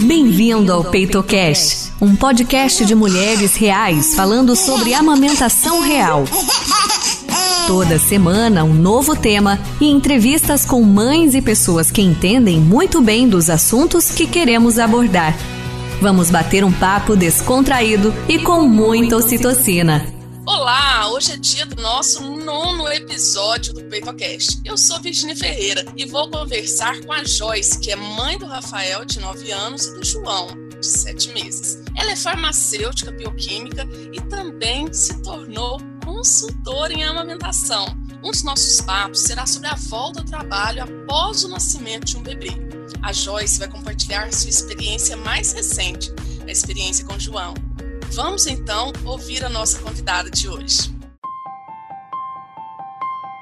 Bem-vindo ao PeitoCast, um podcast de mulheres reais falando sobre amamentação real. Toda semana, um novo tema e entrevistas com mães e pessoas que entendem muito bem dos assuntos que queremos abordar. Vamos bater um papo descontraído e com muita ocitocina. Olá, hoje é dia do nosso nono episódio do PeitoCast. Eu sou Virginia Ferreira e vou conversar com a Joyce, que é mãe do Rafael, de 9 anos, e do João, de 7 meses. Ela é farmacêutica bioquímica e também se tornou consultora em amamentação. Um dos nossos papos será sobre a volta ao trabalho após o nascimento de um bebê. A Joyce vai compartilhar sua experiência mais recente, a experiência com o João. Vamos então ouvir a nossa convidada de hoje.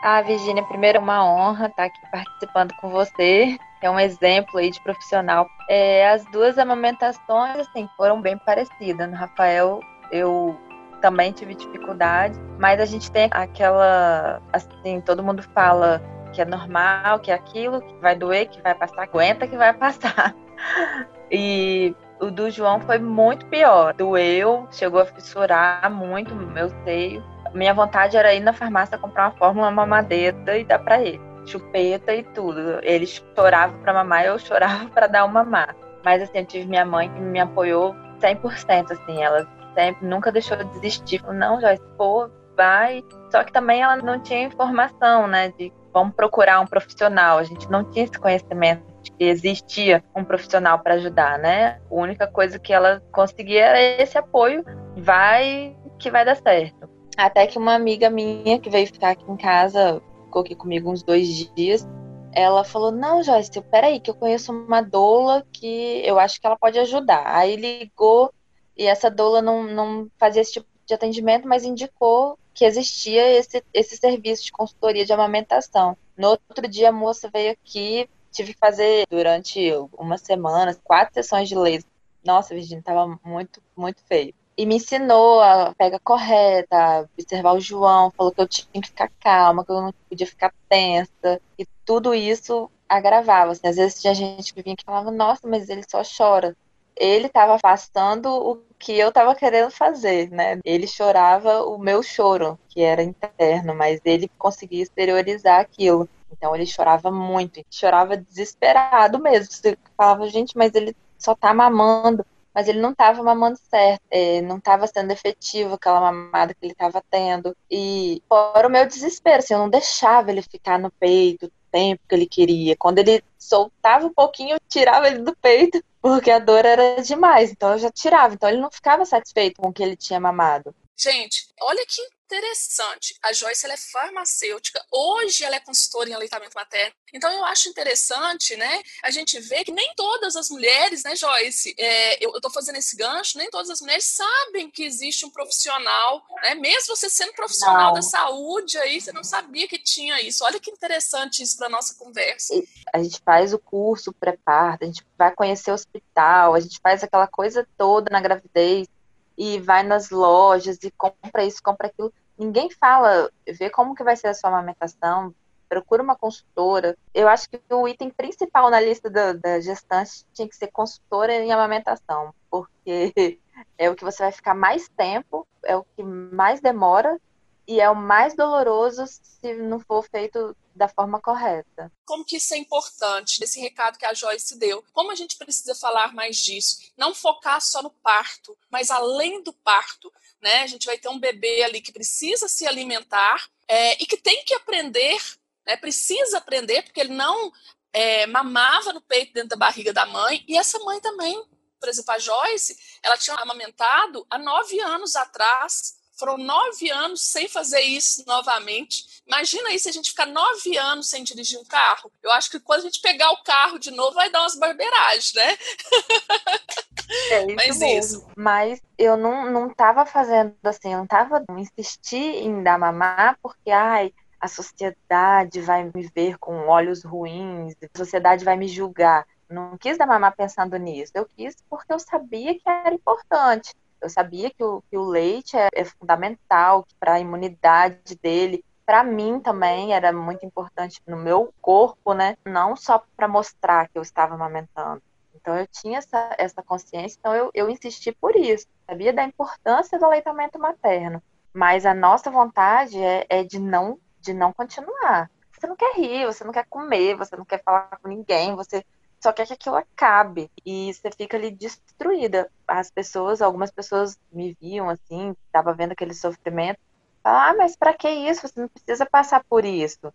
Ah, Virginia, primeiro é uma honra estar aqui participando com você. É um exemplo aí de profissional. É, as duas amamentações assim, foram bem parecidas. No Rafael, eu também tive dificuldade, mas a gente tem aquela, assim, todo mundo fala que é normal, que é aquilo, que vai doer, que vai passar, aguenta que vai passar. E o do João foi muito pior. Doeu, chegou a fissurar muito meu seio. Minha vontade era ir na farmácia comprar uma fórmula mamadeira e dar para ele. Chupeta e tudo. Ele chorava para mamar, eu chorava para dar uma mamar. Mas assim, eu tive minha mãe que me apoiou 100%, assim, ela sempre nunca deixou de desistir. Falou, não, Joyce, pô, vai. Só que também ela não tinha informação, né, de vamos procurar um profissional. A gente não tinha esse conhecimento que existia um profissional para ajudar, né? A única coisa que ela conseguia era esse apoio, vai que vai dar certo. Até que uma amiga minha que veio ficar aqui em casa, ficou aqui comigo uns dois dias, ela falou: Não, Joyce, peraí, que eu conheço uma doula que eu acho que ela pode ajudar. Aí ligou e essa doula não, não fazia esse tipo de atendimento, mas indicou que existia esse, esse serviço de consultoria de amamentação. No outro dia, a moça veio aqui, tive que fazer durante uma semana, quatro sessões de laser. Nossa, Virginia, tava muito, muito feio. E me ensinou a pega correta, a observar o João, falou que eu tinha que ficar calma, que eu não podia ficar tensa. E tudo isso agravava. Assim, às vezes tinha gente que vinha que falava, nossa, mas ele só chora. Ele estava passando o que eu estava querendo fazer, né? Ele chorava o meu choro, que era interno, mas ele conseguia exteriorizar aquilo. Então ele chorava muito, chorava desesperado mesmo. Você falava, gente, mas ele só tá mamando. Mas ele não estava mamando certo, é, não estava sendo efetivo aquela mamada que ele estava tendo. E fora o meu desespero, assim, eu não deixava ele ficar no peito o tempo que ele queria. Quando ele soltava um pouquinho, eu tirava ele do peito, porque a dor era demais. Então eu já tirava. Então ele não ficava satisfeito com o que ele tinha mamado. Gente, olha que interessante. A Joyce ela é farmacêutica, hoje ela é consultora em aleitamento materno. Então eu acho interessante, né, a gente ver que nem todas as mulheres, né, Joyce, é, eu, estou fazendo esse gancho, nem todas as mulheres sabem que existe um profissional, né, mesmo você sendo profissional não. da saúde aí, você não sabia que tinha isso. Olha que interessante isso para nossa conversa. A gente faz o curso pré-parto, a gente vai conhecer o hospital, a gente faz aquela coisa toda na gravidez e vai nas lojas e compra isso, compra aquilo. Ninguém fala, vê como que vai ser a sua amamentação, procura uma consultora. Eu acho que o item principal na lista da, da gestante tinha que ser consultora em amamentação, porque é o que você vai ficar mais tempo, é o que mais demora e é o mais doloroso se não for feito da forma correta. Como que isso é importante, esse recado que a Joyce deu? Como a gente precisa falar mais disso? Não focar só no parto, mas além do parto. Né? A gente vai ter um bebê ali que precisa se alimentar é, e que tem que aprender, né? precisa aprender, porque ele não é, mamava no peito dentro da barriga da mãe, e essa mãe também, por exemplo, a Joyce, ela tinha amamentado há nove anos atrás, foram nove anos sem fazer isso novamente. Imagina aí se a gente ficar nove anos sem dirigir um carro. Eu acho que quando a gente pegar o carro de novo, vai dar umas barbeiragens, né? É isso Mas mesmo. Isso. Mas eu não, não tava fazendo assim, eu não tava insistir em dar mamar, porque, ai, a sociedade vai me ver com olhos ruins, a sociedade vai me julgar. Não quis dar mamar pensando nisso. Eu quis porque eu sabia que era importante. Eu sabia que o, que o leite é, é fundamental para a imunidade dele. Para mim também era muito importante no meu corpo, né? Não só para mostrar que eu estava amamentando. Então eu tinha essa, essa consciência, então eu, eu insisti por isso. Sabia da importância do aleitamento materno. Mas a nossa vontade é, é de não de não continuar. Você não quer rir, você não quer comer, você não quer falar com ninguém, você só quer que aquilo acabe e você fica ali destruída. As pessoas, algumas pessoas me viam assim, estava vendo aquele sofrimento, ah, mas para que isso? Você não precisa passar por isso.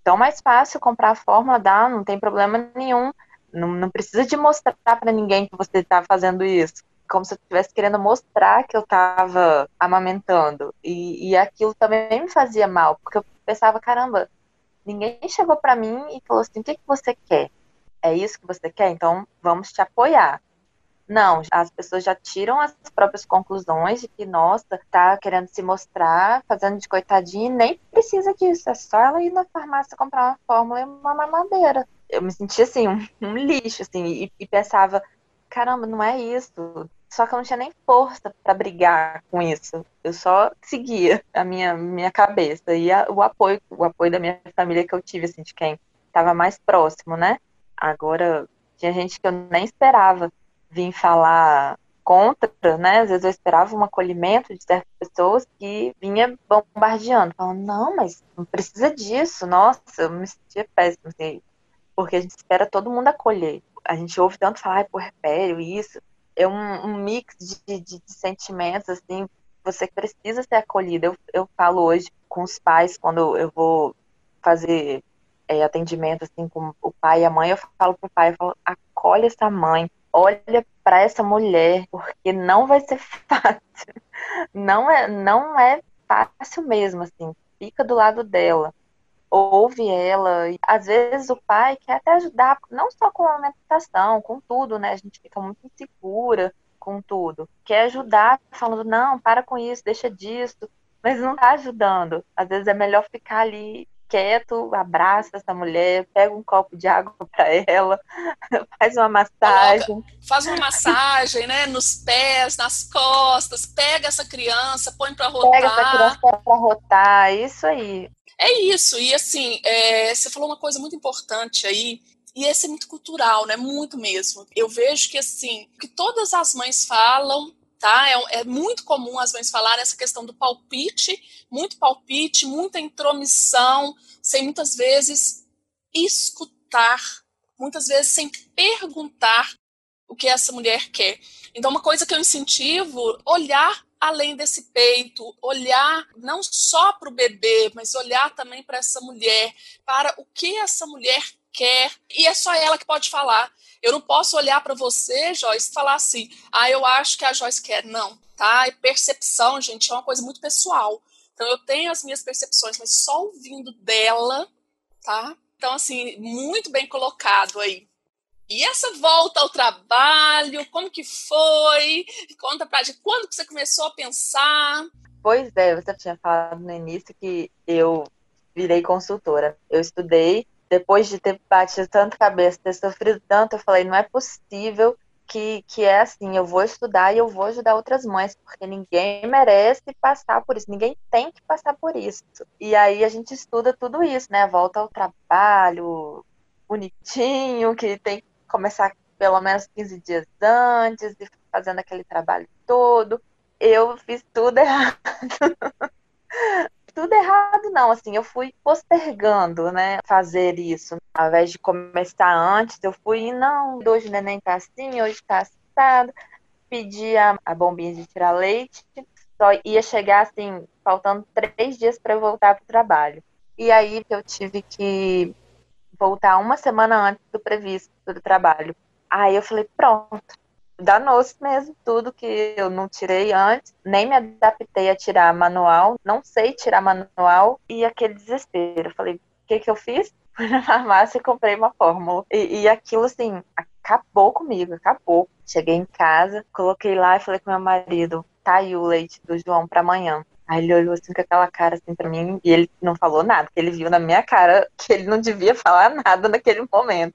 Então, mais fácil comprar a fórmula, dá, não tem problema nenhum. Não, não precisa de mostrar para ninguém que você está fazendo isso. Como se eu estivesse querendo mostrar que eu estava amamentando. E, e aquilo também me fazia mal, porque eu pensava, caramba, ninguém chegou para mim e falou assim: o que, que você quer? É isso que você quer? Então vamos te apoiar. Não, as pessoas já tiram as próprias conclusões de que, nossa, tá querendo se mostrar, fazendo de coitadinha, e nem precisa disso. É só ela ir na farmácia comprar uma fórmula e uma mamadeira. Eu me sentia assim, um, um lixo, assim, e, e pensava, caramba, não é isso. Só que eu não tinha nem força para brigar com isso. Eu só seguia a minha, minha cabeça e a, o apoio, o apoio da minha família que eu tive, assim, de quem estava mais próximo, né? Agora, tinha gente que eu nem esperava vir falar contra, né? Às vezes eu esperava um acolhimento de certas pessoas que vinha bombardeando, falando, não, mas não precisa disso, nossa, eu me sentia péssimo, assim, porque a gente espera todo mundo acolher. A gente ouve tanto falar, ai, puerpério, isso, é um, um mix de, de, de, sentimentos, assim, você precisa ser acolhida. Eu, eu falo hoje com os pais, quando eu vou fazer é, atendimento, assim, com o pai e a mãe, eu falo pro pai, eu falo, acolhe essa mãe, olha para essa mulher, porque não vai ser fácil. Não é, não é fácil mesmo, assim, fica do lado dela ouve ela. E, às vezes o pai quer até ajudar, não só com a alimentação, com tudo, né? A gente fica muito insegura com tudo. Quer ajudar falando, não, para com isso, deixa disso, mas não tá ajudando. Às vezes é melhor ficar ali quieto, abraça essa mulher, pega um copo de água para ela, faz uma massagem. Coloca, faz uma massagem, né, nos pés, nas costas, pega essa criança, põe para rotar. Pega essa criança para rotar, isso aí. É isso, e assim, é, você falou uma coisa muito importante aí, e esse é muito cultural, né? Muito mesmo. Eu vejo que assim, que todas as mães falam, tá? É, é, muito comum as mães falarem essa questão do palpite, muito palpite, muita intromissão, sem muitas vezes escutar, muitas vezes sem perguntar o que essa mulher quer. Então, uma coisa que eu incentivo, olhar além desse peito, olhar não só para o bebê, mas olhar também para essa mulher, para o que essa mulher quer, e é só ela que pode falar. Eu não posso olhar para você, Joyce, e falar assim: "Ah, eu acho que a Joyce quer". Não, tá? E percepção, gente, é uma coisa muito pessoal. Então eu tenho as minhas percepções, mas só ouvindo dela, tá? Então assim, muito bem colocado aí. E essa volta ao trabalho, como que foi? Conta pra gente, quando que você começou a pensar? Pois é, você tinha falado no início que eu virei consultora. Eu estudei, depois de ter batido tanto cabeça, ter sofrido tanto, eu falei, não é possível que, que é assim, eu vou estudar e eu vou ajudar outras mães, porque ninguém merece passar por isso, ninguém tem que passar por isso. E aí a gente estuda tudo isso, né? Volta ao trabalho, bonitinho, que tem começar pelo menos 15 dias antes e fazendo aquele trabalho todo. Eu fiz tudo errado. Tudo errado não, assim, eu fui postergando, né, fazer isso. Ao invés de começar antes, eu fui, não, hoje o neném tá assim, hoje tá assado. Pedi a, a bombinha de tirar leite, só ia chegar, assim, faltando três dias para eu voltar pro trabalho. E aí eu tive que voltar uma semana antes do previsto do trabalho. Aí eu falei, pronto, danou-se mesmo tudo que eu não tirei antes, nem me adaptei a tirar manual, não sei tirar manual, e aquele desespero. Eu falei, o que que eu fiz? Fui na farmácia e comprei uma fórmula. E, e aquilo, assim, acabou comigo, acabou. Cheguei em casa, coloquei lá e falei com meu marido, tá aí o leite do João para amanhã. Aí ele olhou assim com aquela cara assim pra mim e ele não falou nada, porque ele viu na minha cara que ele não devia falar nada naquele momento.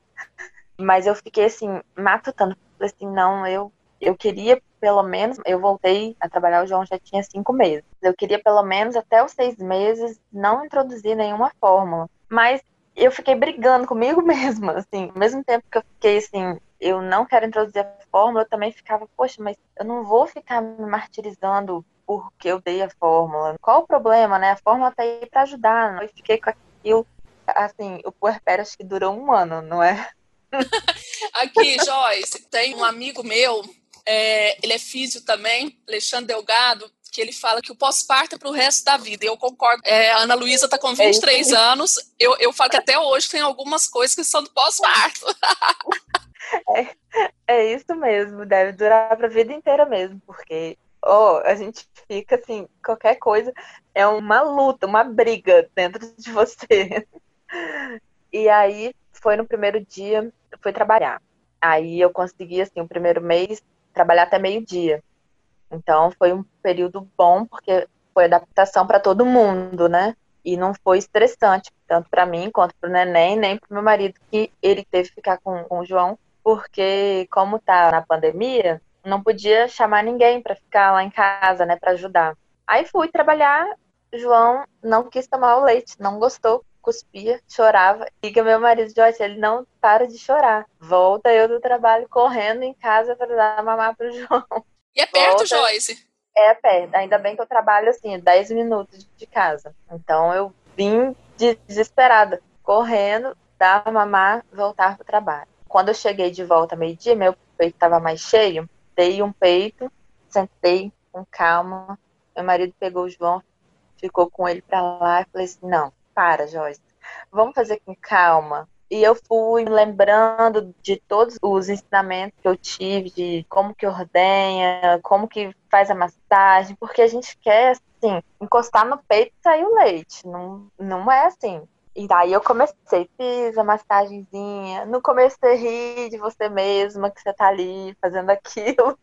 Mas eu fiquei assim, matutando. Falei assim, não, eu, eu queria pelo menos, eu voltei a trabalhar, o João já tinha cinco meses. Eu queria pelo menos até os seis meses não introduzir nenhuma fórmula. Mas eu fiquei brigando comigo mesma, assim, ao mesmo tempo que eu fiquei assim, eu não quero introduzir a fórmula, eu também ficava, poxa, mas eu não vou ficar me martirizando porque eu dei a fórmula. Qual o problema, né? A fórmula tá aí para ajudar. Né? Eu fiquei com aquilo, assim, o puerpério acho que durou um ano, não é? Aqui, Joyce, tem um amigo meu, é, ele é físio também, Alexandre Delgado, que ele fala que o pós-parto é para o resto da vida. Eu concordo. É, a Ana Luísa está com 23 é anos. Eu, eu falo que até hoje tem algumas coisas que são do pós-parto. É, é isso mesmo, deve durar para a vida inteira mesmo, porque oh, a gente fica assim, qualquer coisa é uma luta, uma briga dentro de você. E aí foi no primeiro dia, fui trabalhar. Aí eu consegui, assim, o primeiro mês, trabalhar até meio-dia. Então foi um período bom, porque foi adaptação para todo mundo, né? E não foi estressante, tanto para mim quanto para o neném, nem para meu marido, que ele teve que ficar com, com o João, porque como tá na pandemia, não podia chamar ninguém para ficar lá em casa, né, para ajudar. Aí fui trabalhar, João não quis tomar o leite, não gostou, cuspia, chorava. Liga meu marido, Joyce, ele não para de chorar. Volta eu do trabalho correndo em casa para dar mamar pro João. E é perto, Volta, Joyce? É perto. Ainda bem que eu trabalho assim, 10 minutos de casa. Então eu vim desesperada, correndo, dar mamar, voltar pro trabalho. Quando eu cheguei de volta meio-dia, meu peito estava mais cheio, dei um peito, sentei com calma. Meu marido pegou o João, ficou com ele para lá e falei assim: não, para, Joyce, vamos fazer com calma. E eu fui lembrando de todos os ensinamentos que eu tive, de como que ordenha, como que faz a massagem, porque a gente quer, assim, encostar no peito e sair o leite. Não, não é assim. E daí eu comecei, fiz a massagenzinha. No começo você ri de você mesma, que você tá ali fazendo aquilo.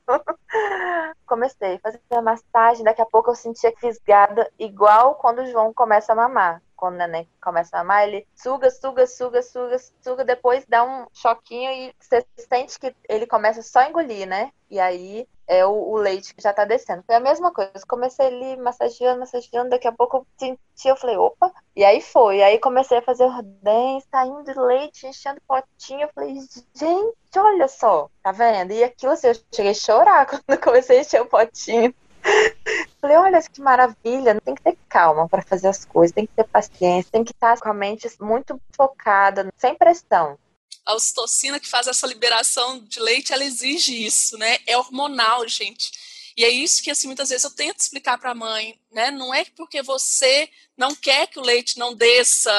comecei a fazer a massagem, daqui a pouco eu sentia fisgada, igual quando o João começa a mamar quando o neném começa a mamar, ele suga, suga, suga, suga, suga, depois dá um choquinho e você sente que ele começa só a engolir, né? E aí é o, o leite que já tá descendo. Foi a mesma coisa. Comecei ali massageando, massageando, daqui a pouco eu senti, eu falei, opa, e aí foi. Aí comecei a fazer ordem, saindo leite, enchendo potinho. Eu falei, gente, olha só, tá vendo? E aquilo assim, eu cheguei a chorar quando comecei a encher o potinho. Falei, olha que maravilha, tem que ter calma para fazer as coisas, tem que ter paciência, tem que estar com a mente muito focada, sem pressão. A ocitocina que faz essa liberação de leite, ela exige isso, né? É hormonal, gente. E é isso que, assim, muitas vezes eu tento explicar para a mãe, né? Não é porque você não quer que o leite não desça,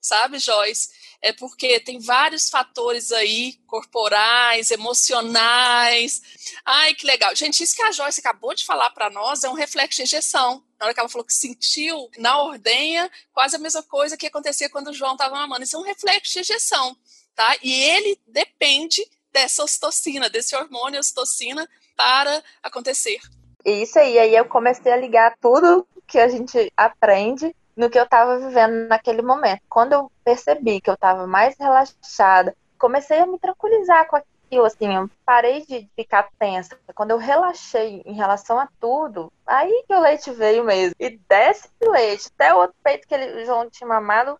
sabe, Joyce? É porque tem vários fatores aí, corporais, emocionais. Ai, que legal. Gente, isso que a Joyce acabou de falar para nós é um reflexo de injeção. Na hora que ela falou que sentiu na ordenha, quase a mesma coisa que acontecia quando o João estava mamando. Isso é um reflexo de injeção, tá? E ele depende dessa ocitocina, desse hormônio ocitocina para acontecer. Isso aí, aí eu comecei a ligar tudo que a gente aprende no que eu estava vivendo naquele momento. Quando eu percebi que eu estava mais relaxada, comecei a me tranquilizar com aquilo, assim, eu parei de ficar tensa. Quando eu relaxei em relação a tudo, aí que o leite veio mesmo. E desce leite, até o outro peito que ele, João tinha mamado,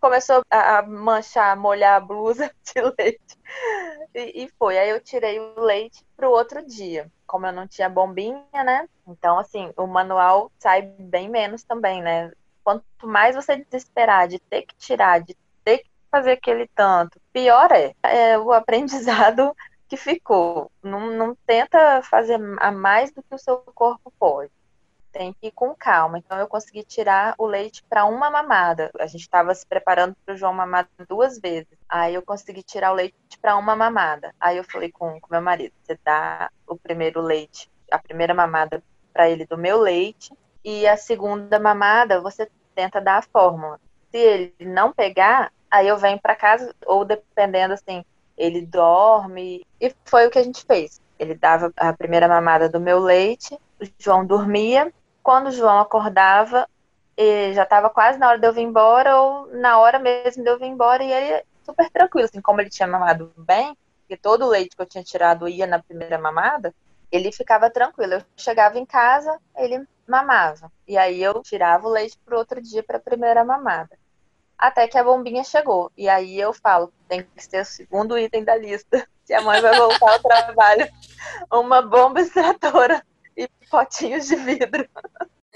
começou a manchar, molhar a blusa de leite. E, e foi. Aí eu tirei o leite pro outro dia. Como eu não tinha bombinha, né? Então, assim, o manual sai bem menos também, né? Quanto mais você desesperar de ter que tirar, de ter que fazer aquele tanto, pior é, é o aprendizado que ficou. Não, não tenta fazer a mais do que o seu corpo pode. Tem que ir com calma. Então eu consegui tirar o leite para uma mamada. A gente estava se preparando para o João mamar duas vezes. Aí eu consegui tirar o leite para uma mamada. Aí eu falei com, com meu marido: você dá o primeiro leite, a primeira mamada para ele do meu leite e a segunda mamada você tenta dar a fórmula. Se ele não pegar, aí eu venho para casa, ou dependendo assim, ele dorme. E foi o que a gente fez. Ele dava a primeira mamada do meu leite, o João dormia. Quando o João acordava, já estava quase na hora de eu vir embora, ou na hora mesmo de eu vir embora, e ele super tranquilo, assim, como ele tinha mamado bem, porque todo o leite que eu tinha tirado ia na primeira mamada, ele ficava tranquilo. Eu chegava em casa, ele mamava. E aí eu tirava o leite pro outro dia para a primeira mamada. Até que a bombinha chegou. E aí eu falo, tem que ser o segundo item da lista. Se a mãe vai voltar ao trabalho, uma bomba extratora e potinhos de vidro.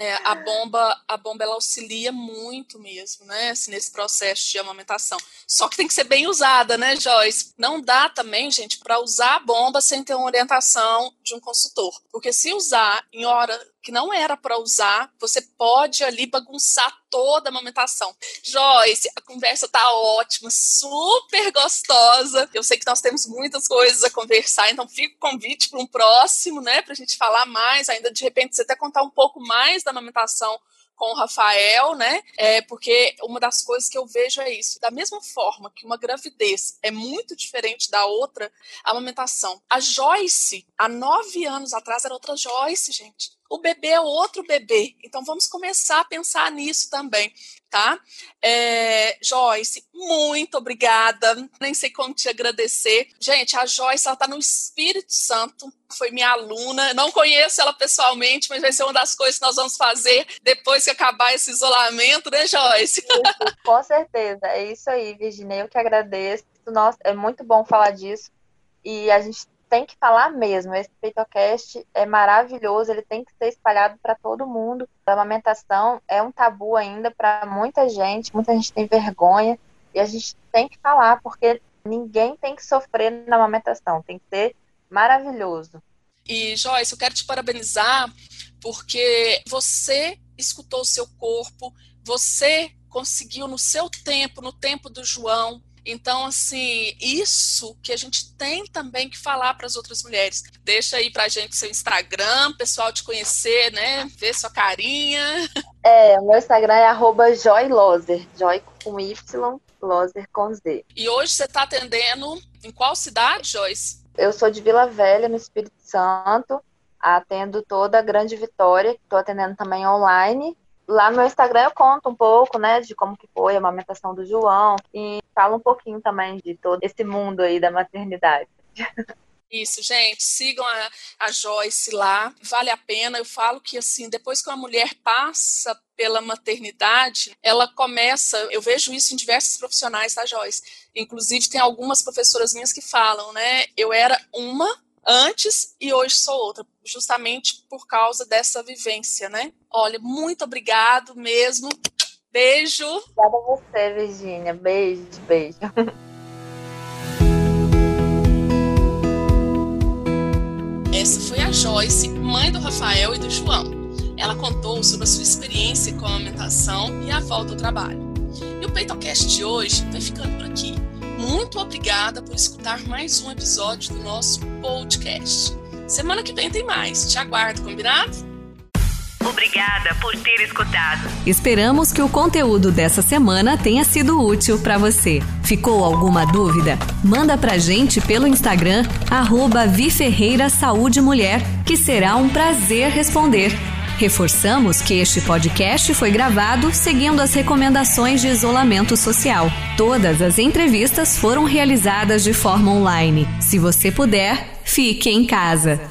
É, a bomba, a bomba ela auxilia muito mesmo, né? Assim, nesse processo de amamentação. Só que tem que ser bem usada, né, Joyce? Não dá também, gente, para usar a bomba sem ter uma orientação de um consultor. Porque se usar em hora que não era para usar, você pode ali bagunçar toda a amamentação. Joyce, a conversa tá ótima, super gostosa. Eu sei que nós temos muitas coisas a conversar, então fica o convite para um próximo, né, para a gente falar mais, ainda de repente você até contar um pouco mais da amamentação com o Rafael, né? É, porque uma das coisas que eu vejo é isso. Da mesma forma que uma gravidez é muito diferente da outra, a amamentação. A Joyce, há nove anos atrás, era outra Joyce, gente o bebê é outro bebê. Então vamos começar a pensar nisso também, tá? É, Joyce, muito obrigada. Nem sei como te agradecer. Gente, a Joyce, ela tá no Espírito Santo, foi minha aluna. Não conheço ela pessoalmente, mas vai ser uma das coisas que nós vamos fazer depois que acabar esse isolamento, né, Joyce? Isso, com certeza. É isso aí, Virginia. Eu que agradeço. Nossa, é muito bom falar disso. E a gente tem que falar mesmo. Esse PeitoCast é maravilhoso, ele tem que ser espalhado para todo mundo. A amamentação é um tabu ainda para muita gente, muita gente tem vergonha, e a gente tem que falar, porque ninguém tem que sofrer na amamentação, tem que ser maravilhoso. E Joyce, eu quero te parabenizar porque você escutou o seu corpo, você conseguiu no seu tempo, no tempo do João, então, assim, isso que a gente tem também que falar para as outras mulheres. Deixa aí para a gente seu Instagram, pessoal te conhecer, né? Ver sua carinha. É, o meu Instagram é arroba joyloser, joy com Y, loser com Z. E hoje você está atendendo em qual cidade, Joyce? Eu sou de Vila Velha, no Espírito Santo. Atendo toda a Grande Vitória. Estou atendendo também online Lá no Instagram eu conto um pouco, né, de como que foi a amamentação do João e falo um pouquinho também de todo esse mundo aí da maternidade. Isso, gente, sigam a, a Joyce lá, vale a pena. Eu falo que, assim, depois que uma mulher passa pela maternidade, ela começa. Eu vejo isso em diversos profissionais, tá, Joyce? Inclusive, tem algumas professoras minhas que falam, né? Eu era uma antes e hoje sou outra, justamente por causa dessa vivência, né? Olha, muito obrigado mesmo. Beijo. Obrigada a você, Virginia. Beijo, beijo. Essa foi a Joyce, mãe do Rafael e do João. Ela contou sobre a sua experiência com a amamentação e a volta ao trabalho. E o PeitoCast de hoje vai ficando por aqui. Muito obrigada por escutar mais um episódio do nosso podcast. Semana que vem tem mais. Te aguardo, combinado? Obrigada por ter escutado. Esperamos que o conteúdo dessa semana tenha sido útil para você. Ficou alguma dúvida? Manda pra gente pelo Instagram, arroba Saúde Mulher, que será um prazer responder. Reforçamos que este podcast foi gravado seguindo as recomendações de isolamento social. Todas as entrevistas foram realizadas de forma online. Se você puder, fique em casa.